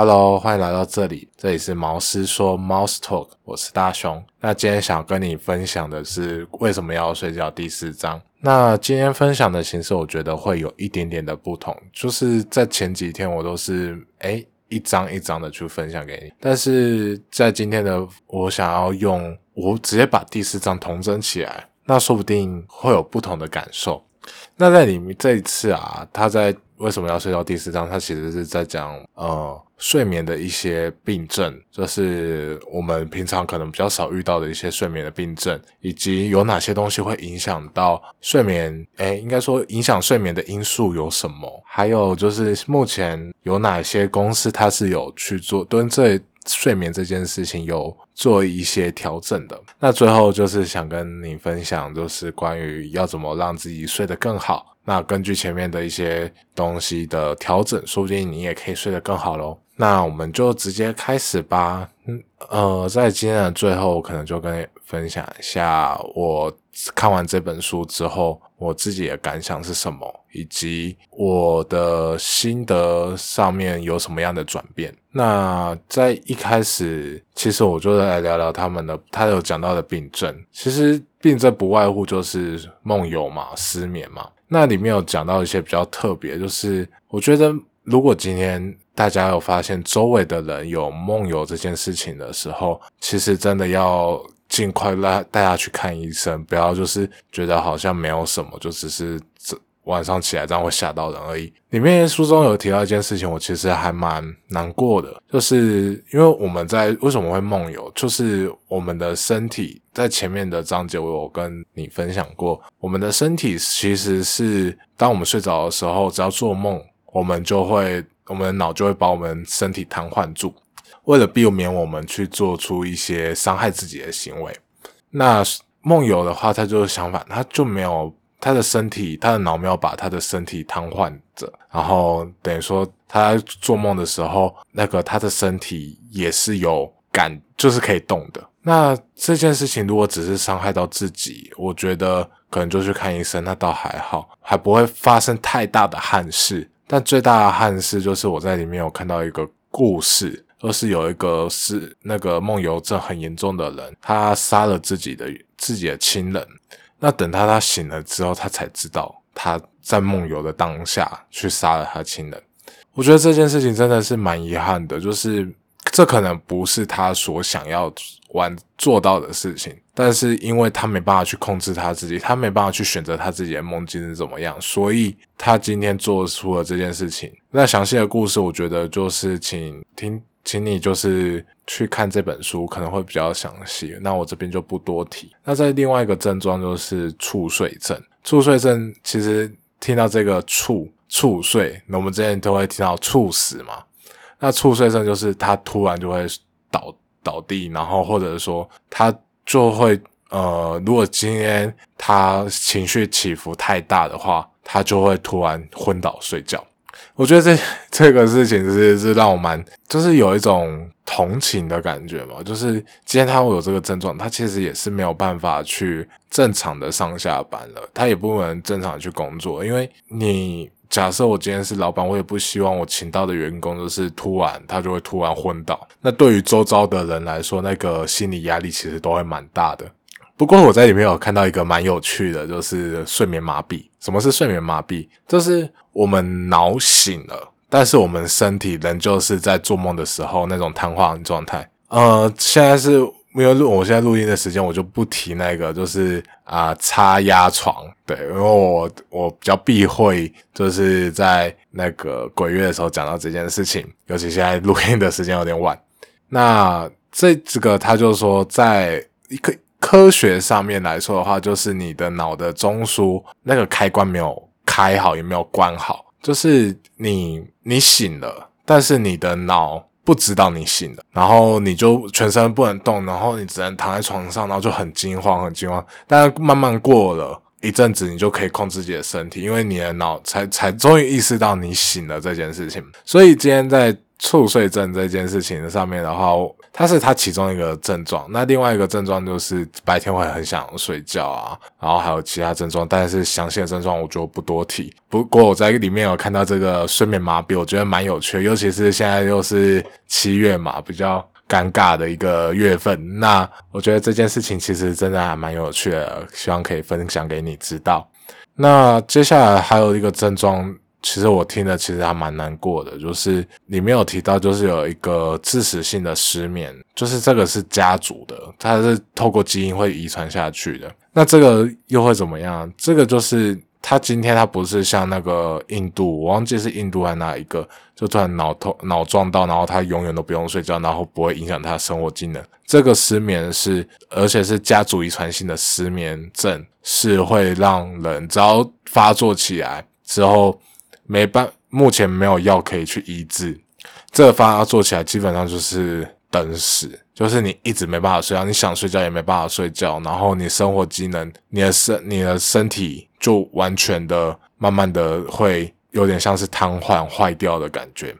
Hello，欢迎来到这里，这里是毛师说 Mouse Talk，我是大雄。那今天想跟你分享的是为什么要睡觉第四章。那今天分享的形式，我觉得会有一点点的不同，就是在前几天我都是诶一张一张的去分享给你，但是在今天的我想要用我直接把第四章同整起来，那说不定会有不同的感受。那在里面这一次啊，他在为什么要睡到第四章？他其实是在讲呃睡眠的一些病症，就是我们平常可能比较少遇到的一些睡眠的病症，以及有哪些东西会影响到睡眠。诶，应该说影响睡眠的因素有什么？还有就是目前有哪些公司它是有去做蹲这。睡眠这件事情有做一些调整的，那最后就是想跟你分享，就是关于要怎么让自己睡得更好。那根据前面的一些东西的调整，说不定你也可以睡得更好喽。那我们就直接开始吧。嗯，呃，在今天的最后，可能就跟分享一下我看完这本书之后，我自己的感想是什么，以及我的心得上面有什么样的转变。那在一开始，其实我就来聊聊他们的，他有讲到的病症。其实病症不外乎就是梦游嘛，失眠嘛。那里面有讲到一些比较特别，就是我觉得。如果今天大家有发现周围的人有梦游这件事情的时候，其实真的要尽快拉大家去看医生，不要就是觉得好像没有什么，就只是这晚上起来这样会吓到人而已。里面书中有提到一件事情，我其实还蛮难过的，就是因为我们在为什么会梦游，就是我们的身体在前面的章节我有跟你分享过，我们的身体其实是当我们睡着的时候，只要做梦。我们就会，我们的脑就会把我们身体瘫痪住，为了避免我们去做出一些伤害自己的行为。那梦游的话，它就是相反，它就没有他的身体，他的脑没有把他的身体瘫痪着，然后等于说他做梦的时候，那个他的身体也是有感，就是可以动的。那这件事情如果只是伤害到自己，我觉得可能就去看医生，那倒还好，还不会发生太大的憾事。但最大的憾事就是我在里面有看到一个故事，就是有一个是那个梦游症很严重的人，他杀了自己的自己的亲人。那等他他醒了之后，他才知道他在梦游的当下去杀了他亲人。我觉得这件事情真的是蛮遗憾的，就是这可能不是他所想要完做到的事情。但是因为他没办法去控制他自己，他没办法去选择他自己的梦境是怎么样，所以他今天做出了这件事情。那详细的故事，我觉得就是请听，请你就是去看这本书，可能会比较详细。那我这边就不多提。那在另外一个症状就是猝睡症，猝睡症其实听到这个猝猝睡，那我们之前都会听到猝死嘛。那猝睡症就是他突然就会倒倒地，然后或者说他。就会呃，如果今天他情绪起伏太大的话，他就会突然昏倒睡觉。我觉得这这个事情是是让我蛮，就是有一种同情的感觉嘛。就是今天他会有这个症状，他其实也是没有办法去正常的上下班了，他也不能正常去工作，因为你。假设我今天是老板，我也不希望我请到的员工就是突然他就会突然昏倒。那对于周遭的人来说，那个心理压力其实都会蛮大的。不过我在里面有看到一个蛮有趣的，就是睡眠麻痹。什么是睡眠麻痹？就是我们脑醒了，但是我们身体仍旧是在做梦的时候那种瘫痪状态。呃，现在是。因为录我现在录音的时间，我就不提那个，就是啊，插压床，对，因为我我比较避讳，就是在那个鬼月的时候讲到这件事情，尤其现在录音的时间有点晚。那这这个他就说，在一个科学上面来说的话，就是你的脑的中枢那个开关没有开好，也没有关好，就是你你醒了，但是你的脑。不知道你醒了，然后你就全身不能动，然后你只能躺在床上，然后就很惊慌，很惊慌。但是慢慢过了一阵子，你就可以控制自己的身体，因为你的脑才才终于意识到你醒了这件事情。所以今天在猝睡症这件事情上面的话，它是它其中一个症状。那另外一个症状就是白天会很想睡觉啊，然后还有其他症状，但是详细的症状我就不多提。不过我在里面有看到这个睡眠麻痹，我觉得蛮有趣的，尤其是现在又是七月嘛，比较尴尬的一个月份。那我觉得这件事情其实真的还蛮有趣的，希望可以分享给你知道。那接下来还有一个症状。其实我听的其实还蛮难过的，就是里面有提到，就是有一个致死性的失眠，就是这个是家族的，它是透过基因会遗传下去的。那这个又会怎么样？这个就是他今天他不是像那个印度，我忘记是印度还哪一个，就突然脑痛脑撞到，然后他永远都不用睡觉，然后不会影响他生活技能。这个失眠是，而且是家族遗传性的失眠症，是会让人只要发作起来之后。没办，目前没有药可以去医治。这个方做起来基本上就是等死，就是你一直没办法睡觉，你想睡觉也没办法睡觉，然后你生活机能、你的身、你的身体就完全的、慢慢的会有点像是瘫痪、坏掉的感觉。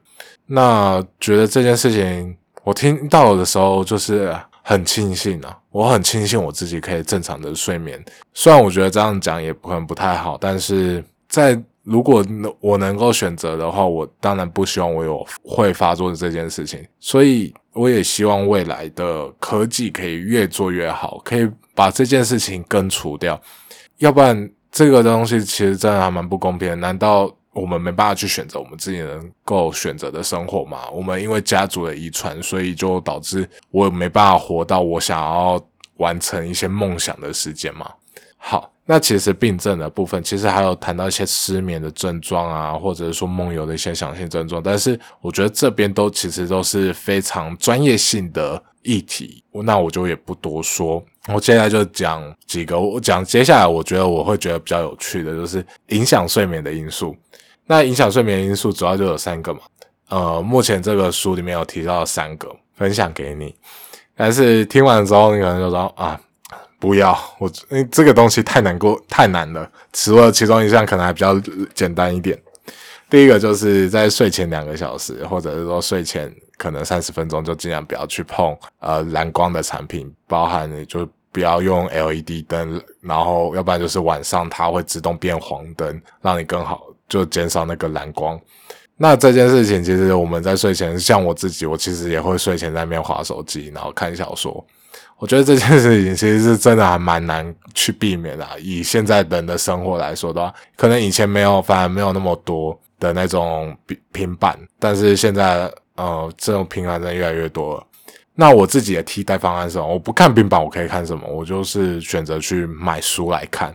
那觉得这件事情，我听到的时候就是很庆幸啊，我很庆幸我自己可以正常的睡眠。虽然我觉得这样讲也可能不太好，但是在。如果能我能够选择的话，我当然不希望我有会发作的这件事情，所以我也希望未来的科技可以越做越好，可以把这件事情根除掉。要不然这个东西其实真的还蛮不公平。难道我们没办法去选择我们自己能够选择的生活吗？我们因为家族的遗传，所以就导致我没办法活到我想要完成一些梦想的时间吗？好。那其实病症的部分，其实还有谈到一些失眠的症状啊，或者是说梦游的一些想性症状，但是我觉得这边都其实都是非常专业性的议题，那我就也不多说。我接下来就讲几个，我讲接下来我觉得我会觉得比较有趣的，就是影响睡眠的因素。那影响睡眠的因素主要就有三个嘛，呃，目前这个书里面有提到三个，分享给你。但是听完之后，你可能就说啊。不要我，因为这个东西太难过，太难了。除了其中一项可能还比较简单一点。第一个就是在睡前两个小时，或者是说睡前可能三十分钟，就尽量不要去碰呃蓝光的产品，包含你就不要用 LED 灯，然后要不然就是晚上它会自动变黄灯，让你更好就减少那个蓝光。那这件事情其实我们在睡前，像我自己，我其实也会睡前在那边划手机，然后看小说。我觉得这件事情其实是真的还蛮难去避免的。以现在人的生活来说的话，可能以前没有，反而没有那么多的那种平平板，但是现在呃，这种平板真的越来越多了。那我自己的替代方案是什么？我不看平板，我可以看什么？我就是选择去买书来看。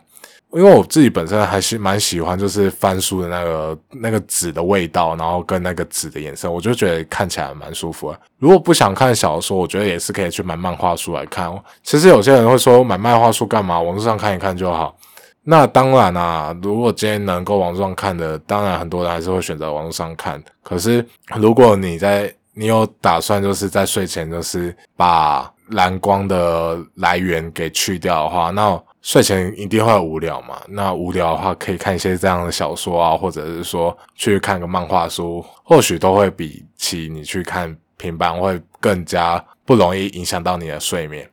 因为我自己本身还是蛮喜欢，就是翻书的那个那个纸的味道，然后跟那个纸的颜色，我就觉得看起来蛮舒服的。如果不想看小说，我觉得也是可以去买漫画书来看。其实有些人会说买漫画书干嘛？网络上看一看就好。那当然啦，如果今天能够网络上看的，当然很多人还是会选择网络上看。可是如果你在你有打算就是在睡前就是把蓝光的来源给去掉的话，那。睡前一定会无聊嘛？那无聊的话，可以看一些这样的小说啊，或者是说去看个漫画书，或许都会比起你去看平板会更加不容易影响到你的睡眠。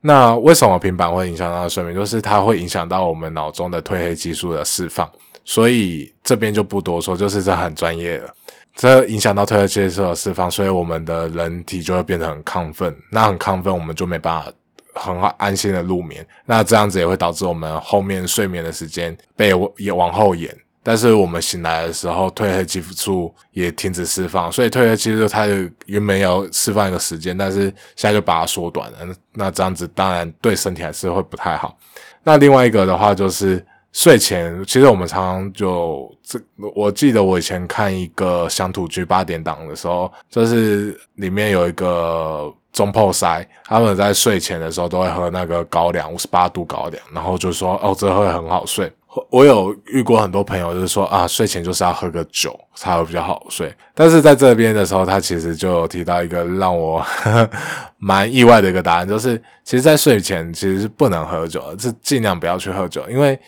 那为什么平板会影响到睡眠？就是它会影响到我们脑中的褪黑激素的释放，所以这边就不多说，就是这很专业的，这影响到褪黑激素的释放，所以我们的人体就会变得很亢奋，那很亢奋，我们就没办法。很安心的入眠，那这样子也会导致我们后面睡眠的时间被也往后延。但是我们醒来的时候，褪黑激素也停止释放，所以褪黑激素它原本要释放一个时间，但是现在就把它缩短了。那这样子当然对身体还是会不太好。那另外一个的话就是睡前，其实我们常常就这，我记得我以前看一个乡土剧八点档的时候，就是里面有一个。中破塞，他们在睡前的时候都会喝那个高粱五十八度高粱，然后就说哦，这会很好睡。我有遇过很多朋友，就是说啊，睡前就是要喝个酒才会比较好睡。但是在这边的时候，他其实就有提到一个让我 蛮意外的一个答案，就是其实，在睡前其实是不能喝酒的，是尽量不要去喝酒，因为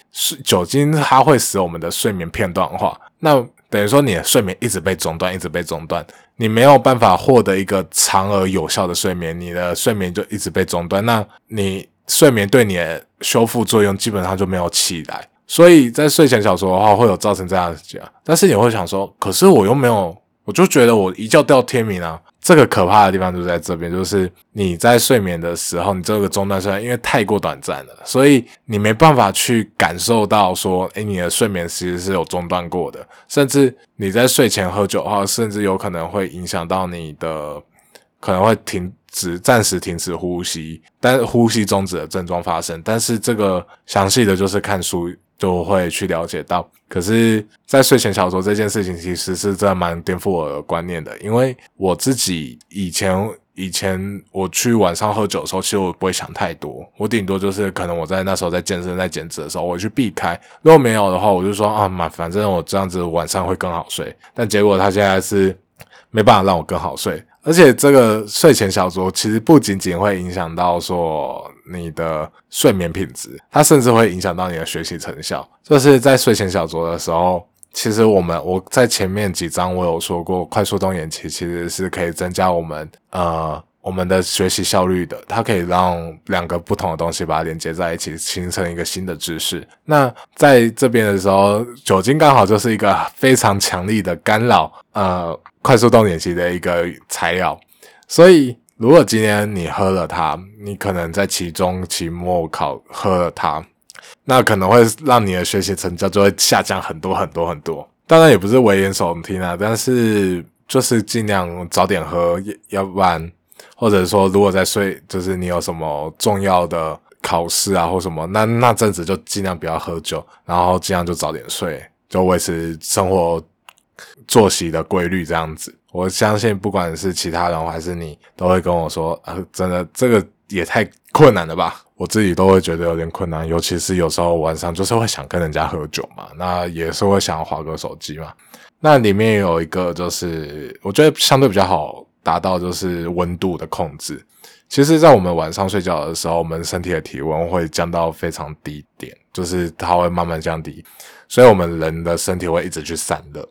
酒精它会使我们的睡眠片段化。那等于说你的睡眠一直被中断，一直被中断，你没有办法获得一个长而有效的睡眠，你的睡眠就一直被中断，那你睡眠对你的修复作用基本上就没有起来。所以在睡前小说的话，会有造成这样的结果。但是你会想说，可是我又没有，我就觉得我一觉掉天明啊。这个可怕的地方就在这边，就是你在睡眠的时候，你这个中断睡眠因为太过短暂了，所以你没办法去感受到说，诶，你的睡眠其实是有中断过的。甚至你在睡前喝酒的话，甚至有可能会影响到你的，可能会停止、暂时停止呼吸，但呼吸终止的症状发生。但是这个详细的就是看书。就会去了解到，可是，在睡前小说这件事情，其实是真的蛮颠覆我的观念的。因为我自己以前以前我去晚上喝酒的时候，其实我不会想太多，我顶多就是可能我在那时候在健身在减脂的时候，我去避开。如果没有的话，我就说啊，嘛，反正我这样子晚上会更好睡。但结果他现在是没办法让我更好睡。而且这个睡前小说其实不仅仅会影响到说你的睡眠品质，它甚至会影响到你的学习成效。就是在睡前小酌的时候，其实我们我在前面几章我有说过，快速动眼期其实是可以增加我们呃。我们的学习效率的，它可以让两个不同的东西把它连接在一起，形成一个新的知识。那在这边的时候，酒精刚好就是一个非常强力的干扰，呃，快速动眼期的一个材料。所以，如果今天你喝了它，你可能在期中、期末考喝了它，那可能会让你的学习成绩就会下降很多很多很多。当然，也不是危言耸听啊，但是就是尽量早点喝，要不然。或者说，如果在睡，就是你有什么重要的考试啊，或什么，那那阵子就尽量不要喝酒，然后尽量就早点睡，就维持生活作息的规律这样子。我相信，不管是其他人还是你，都会跟我说，啊，真的这个也太困难了吧？我自己都会觉得有点困难，尤其是有时候晚上就是会想跟人家喝酒嘛，那也是会想划个手机嘛。那里面有一个，就是我觉得相对比较好。达到就是温度的控制。其实，在我们晚上睡觉的时候，我们身体的体温会降到非常低点，就是它会慢慢降低，所以我们人的身体会一直去散热。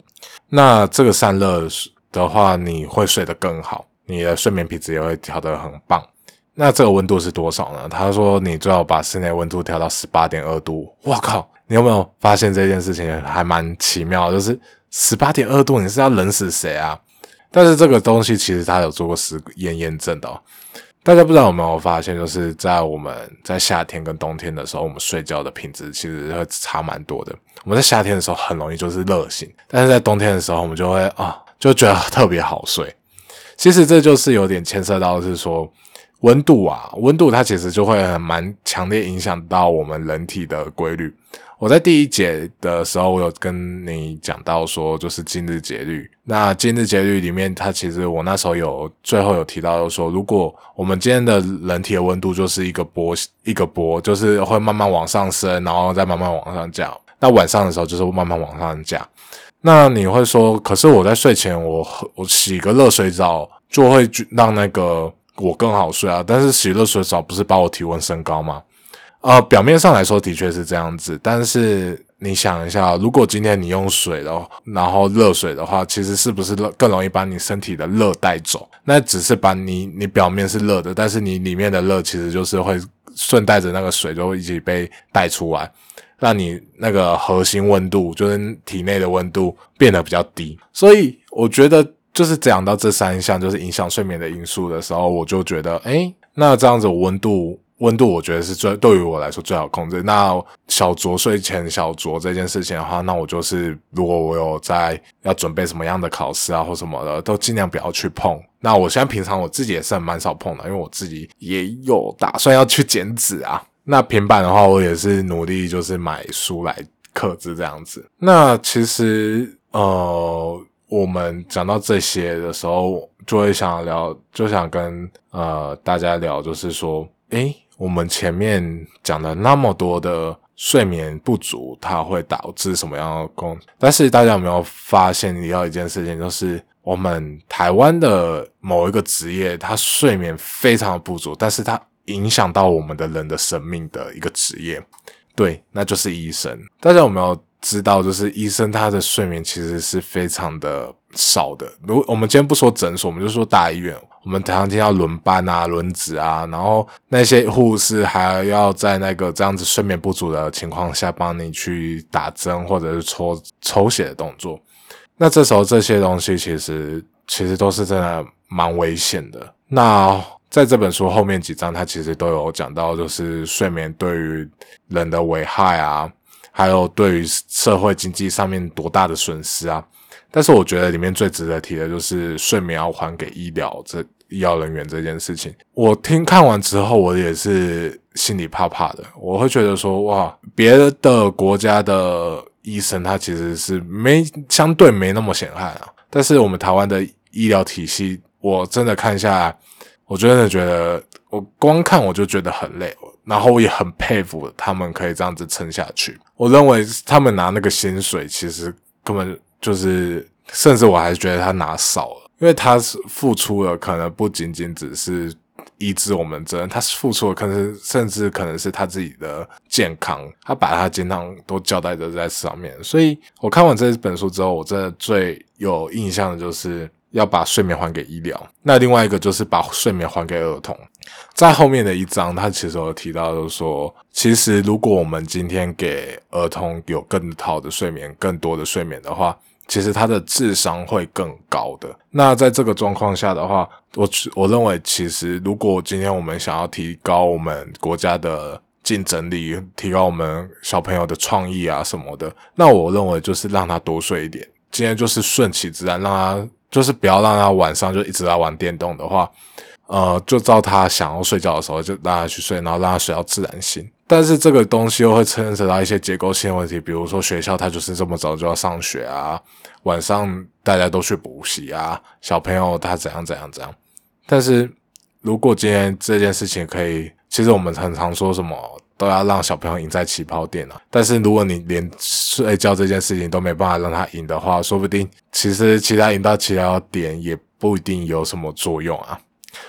那这个散热的话，你会睡得更好，你的睡眠品质也会调得很棒。那这个温度是多少呢？他说你最好把室内温度调到十八点二度。哇靠！你有没有发现这件事情还蛮奇妙？就是十八点二度，你是要冷死谁啊？但是这个东西其实它有做过实验验证的。大家不知道有没有发现，就是在我们在夏天跟冬天的时候，我们睡觉的品质其实会差蛮多的。我们在夏天的时候很容易就是热醒，但是在冬天的时候，我们就会啊就觉得特别好睡。其实这就是有点牵涉到是说温度啊，温度它其实就会很蛮强烈影响到我们人体的规律。我在第一节的时候，我有跟你讲到说，就是今日节律。那今日节律里面，它其实我那时候有最后有提到说，如果我们今天的人体的温度就是一个波一个波，就是会慢慢往上升，然后再慢慢往上降。那晚上的时候就是慢慢往上降。那你会说，可是我在睡前我我洗个热水澡就会让那个我更好睡啊？但是洗热水澡不是把我体温升高吗？呃，表面上来说的确是这样子，但是你想一下，如果今天你用水的，然后热水的话，其实是不是更容易把你身体的热带走？那只是把你你表面是热的，但是你里面的热其实就是会顺带着那个水就一起被带出来，让你那个核心温度，就是体内的温度变得比较低。所以我觉得就是讲到这三项就是影响睡眠的因素的时候，我就觉得，哎，那这样子温度。温度我觉得是最对于我来说最好控制。那小酌睡前小酌这件事情的话，那我就是如果我有在要准备什么样的考试啊或什么的，都尽量不要去碰。那我现在平常我自己也是蛮少碰的，因为我自己也有打算要去减脂啊。那平板的话，我也是努力就是买书来克制这样子。那其实呃，我们讲到这些的时候，就会想聊，就想跟呃大家聊，就是说，诶。我们前面讲了那么多的睡眠不足，它会导致什么样的功？但是大家有没有发现，你要一件事情，就是我们台湾的某一个职业，它睡眠非常的不足，但是它影响到我们的人的生命的一个职业，对，那就是医生。大家有没有知道，就是医生他的睡眠其实是非常的少的。如我们今天不说诊所，我们就说大医院，我们常常要轮班啊、轮值啊，然后那些护士还要在那个这样子睡眠不足的情况下帮你去打针或者是抽抽血的动作。那这时候这些东西其实其实都是真的蛮危险的。那在这本书后面几章，他其实都有讲到，就是睡眠对于人的危害啊，还有对于社会经济上面多大的损失啊。但是我觉得里面最值得提的就是睡眠要还给医疗这医疗人员这件事情。我听看完之后，我也是心里怕怕的。我会觉得说，哇，别的国家的医生他其实是没相对没那么险害啊，但是我们台湾的医疗体系，我真的看下来。我真的觉得，我光看我就觉得很累，然后我也很佩服他们可以这样子撑下去。我认为他们拿那个薪水，其实根本就是，甚至我还是觉得他拿少了，因为他是付出了，可能不仅仅只是医治我们这，他付出了，可能甚至可能是他自己的健康，他把他健康都交代的在上面。所以我看完这本书之后，我真的最有印象的就是。要把睡眠还给医疗，那另外一个就是把睡眠还给儿童。在后面的一章，他其实有提到，就是说，其实如果我们今天给儿童有更好的睡眠、更多的睡眠的话，其实他的智商会更高的。那在这个状况下的话，我我认为，其实如果今天我们想要提高我们国家的竞争力，提高我们小朋友的创意啊什么的，那我认为就是让他多睡一点。今天就是顺其自然，让他。就是不要让他晚上就一直在玩电动的话，呃，就照他想要睡觉的时候就让他去睡，然后让他睡到自然醒。但是这个东西又会牵扯到一些结构性问题，比如说学校他就是这么早就要上学啊，晚上大家都去补习啊，小朋友他怎样怎样怎样。但是如果今天这件事情可以，其实我们很常说什么？都要让小朋友赢在起跑点了，但是如果你连睡觉这件事情都没办法让他赢的话，说不定其实其他赢到起跑点也不一定有什么作用啊。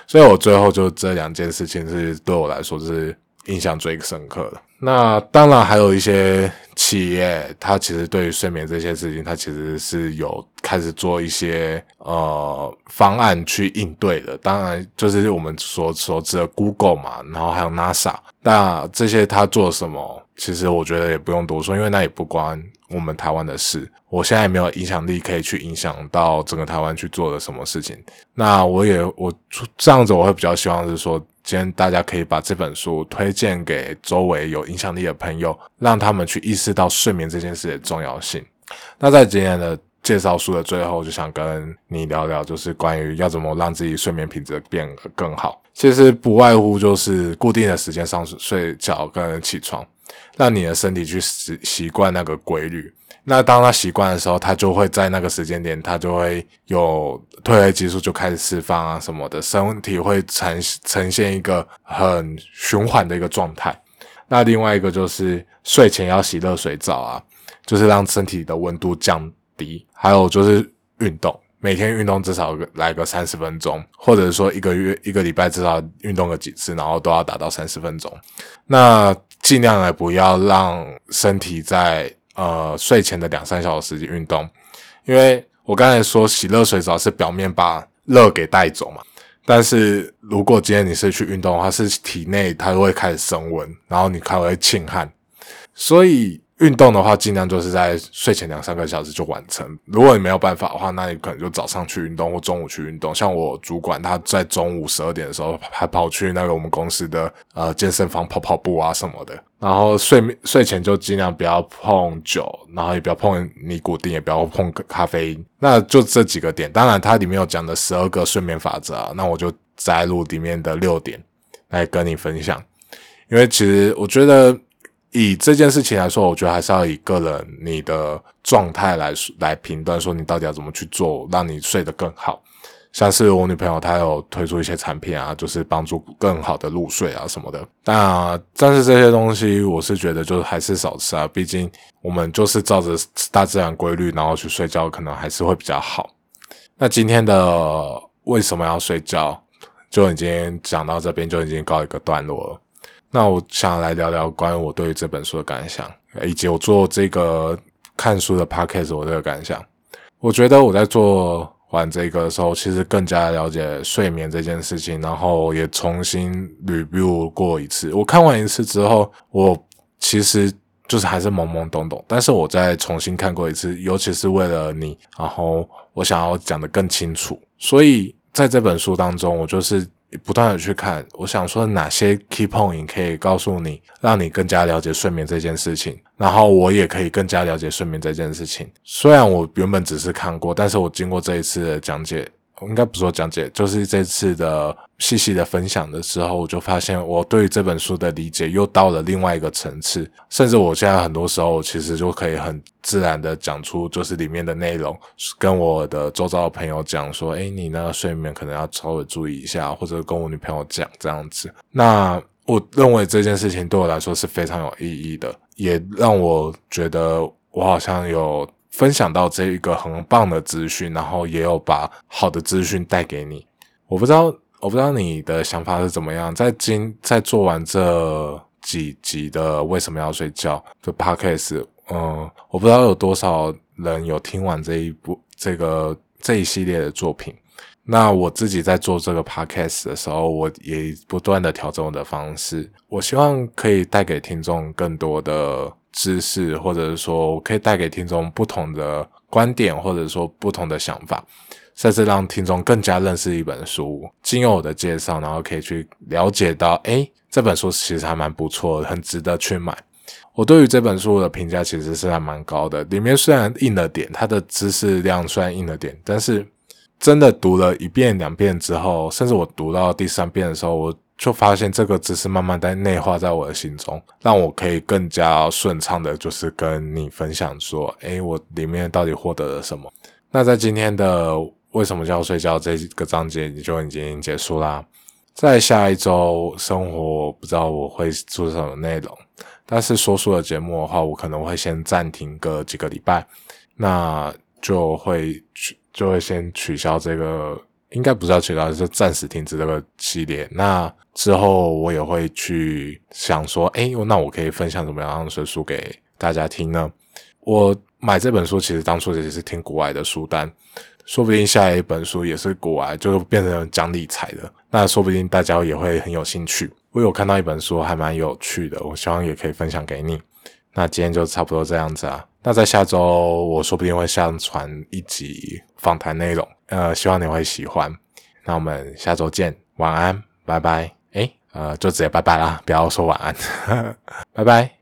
所以我最后就这两件事情是对我来说是印象最深刻的。那当然还有一些企业，它其实对于睡眠这些事情，它其实是有开始做一些呃方案去应对的。当然就是我们所所知的 Google 嘛，然后还有 NASA。那这些它做什么？其实我觉得也不用多说，因为那也不关我们台湾的事。我现在也没有影响力可以去影响到整个台湾去做的什么事情。那我也我这样子，我会比较希望是说，今天大家可以把这本书推荐给周围有影响力的朋友，让他们去意识到睡眠这件事的重要性。那在今天的介绍书的最后，就想跟你聊聊，就是关于要怎么让自己睡眠品质变得更好。其实不外乎就是固定的时间上睡觉跟起床，让你的身体去习习惯那个规律。那当他习惯的时候，他就会在那个时间点，他就会有褪黑激素就开始释放啊什么的，身体会呈呈现一个很循环的一个状态。那另外一个就是睡前要洗热水澡啊，就是让身体的温度降低。还有就是运动。每天运动至少来个三十分钟，或者说一个月一个礼拜至少运动个几次，然后都要达到三十分钟。那尽量的不要让身体在呃睡前的两三小时运动，因为我刚才说洗热水澡是表面把热给带走嘛，但是如果今天你是去运动的话，是体内它会开始升温，然后你开始会沁汗，所以。运动的话，尽量就是在睡前两三个小时就完成。如果你没有办法的话，那你可能就早上去运动或中午去运动。像我主管，他在中午十二点的时候还跑去那个我们公司的呃健身房跑跑步啊什么的。然后睡睡前就尽量不要碰酒，然后也不要碰尼古丁，也不要碰咖啡因。那就这几个点。当然，它里面有讲的十二个睡眠法则啊，那我就摘录里面的六点来跟你分享。因为其实我觉得。以这件事情来说，我觉得还是要以个人你的状态来来评断，说你到底要怎么去做，让你睡得更好。像是我女朋友，她有推出一些产品啊，就是帮助更好的入睡啊什么的。那但是这些东西，我是觉得就是还是少吃啊，毕竟我们就是照着大自然规律，然后去睡觉，可能还是会比较好。那今天的为什么要睡觉，就已经讲到这边，就已经告一个段落了。那我想来聊聊关于我对于这本书的感想，以及我做这个看书的 podcast 我这个感想。我觉得我在做完这个的时候，其实更加了解睡眠这件事情，然后也重新 review 过一次。我看完一次之后，我其实就是还是懵懵懂懂，但是我再重新看过一次，尤其是为了你，然后我想要讲的更清楚，所以在这本书当中，我就是不断的去看，我想说哪些 key point 可以告诉你，让你更加了解睡眠这件事情，然后我也可以更加了解睡眠这件事情。虽然我原本只是看过，但是我经过这一次的讲解。应该不说讲解，就是这次的细细的分享的时候，我就发现我对这本书的理解又到了另外一个层次，甚至我现在很多时候其实就可以很自然的讲出就是里面的内容，跟我的周遭的朋友讲说，哎，你呢睡眠可能要稍微注意一下，或者跟我女朋友讲这样子。那我认为这件事情对我来说是非常有意义的，也让我觉得我好像有。分享到这一个很棒的资讯，然后也有把好的资讯带给你。我不知道，我不知道你的想法是怎么样。在今在做完这几集的为什么要睡觉的 podcast，嗯，我不知道有多少人有听完这一部这个这一系列的作品。那我自己在做这个 podcast 的时候，我也不断的调整我的方式。我希望可以带给听众更多的。知识，或者是说我可以带给听众不同的观点，或者说不同的想法，甚至让听众更加认识一本书。经由我的介绍，然后可以去了解到，诶，这本书其实还蛮不错的，很值得去买。我对于这本书的评价其实是还蛮高的。里面虽然硬了点，它的知识量虽然硬了点，但是真的读了一遍两遍之后，甚至我读到第三遍的时候，我。就发现这个知识慢慢在内化在我的心中，让我可以更加顺畅的，就是跟你分享说，诶，我里面到底获得了什么？那在今天的为什么叫睡觉这个章节，你就已经结束啦。在下一周生活，不知道我会做什么内容，但是说书的节目的话，我可能会先暂停个几个礼拜，那就会取就会先取消这个。应该不是要取消，是暂时停止这个系列。那之后我也会去想说，哎，那我可以分享怎么样的书给大家听呢？我买这本书其实当初也是听国外的书单，说不定下一本书也是古外，就变成讲理财的。那说不定大家也会很有兴趣。我有看到一本书还蛮有趣的，我希望也可以分享给你。那今天就差不多这样子啊。那在下周我说不定会上传一集访谈内容。呃，希望你会喜欢。那我们下周见，晚安，拜拜。诶，呃，就直接拜拜啦，不要说晚安，拜拜。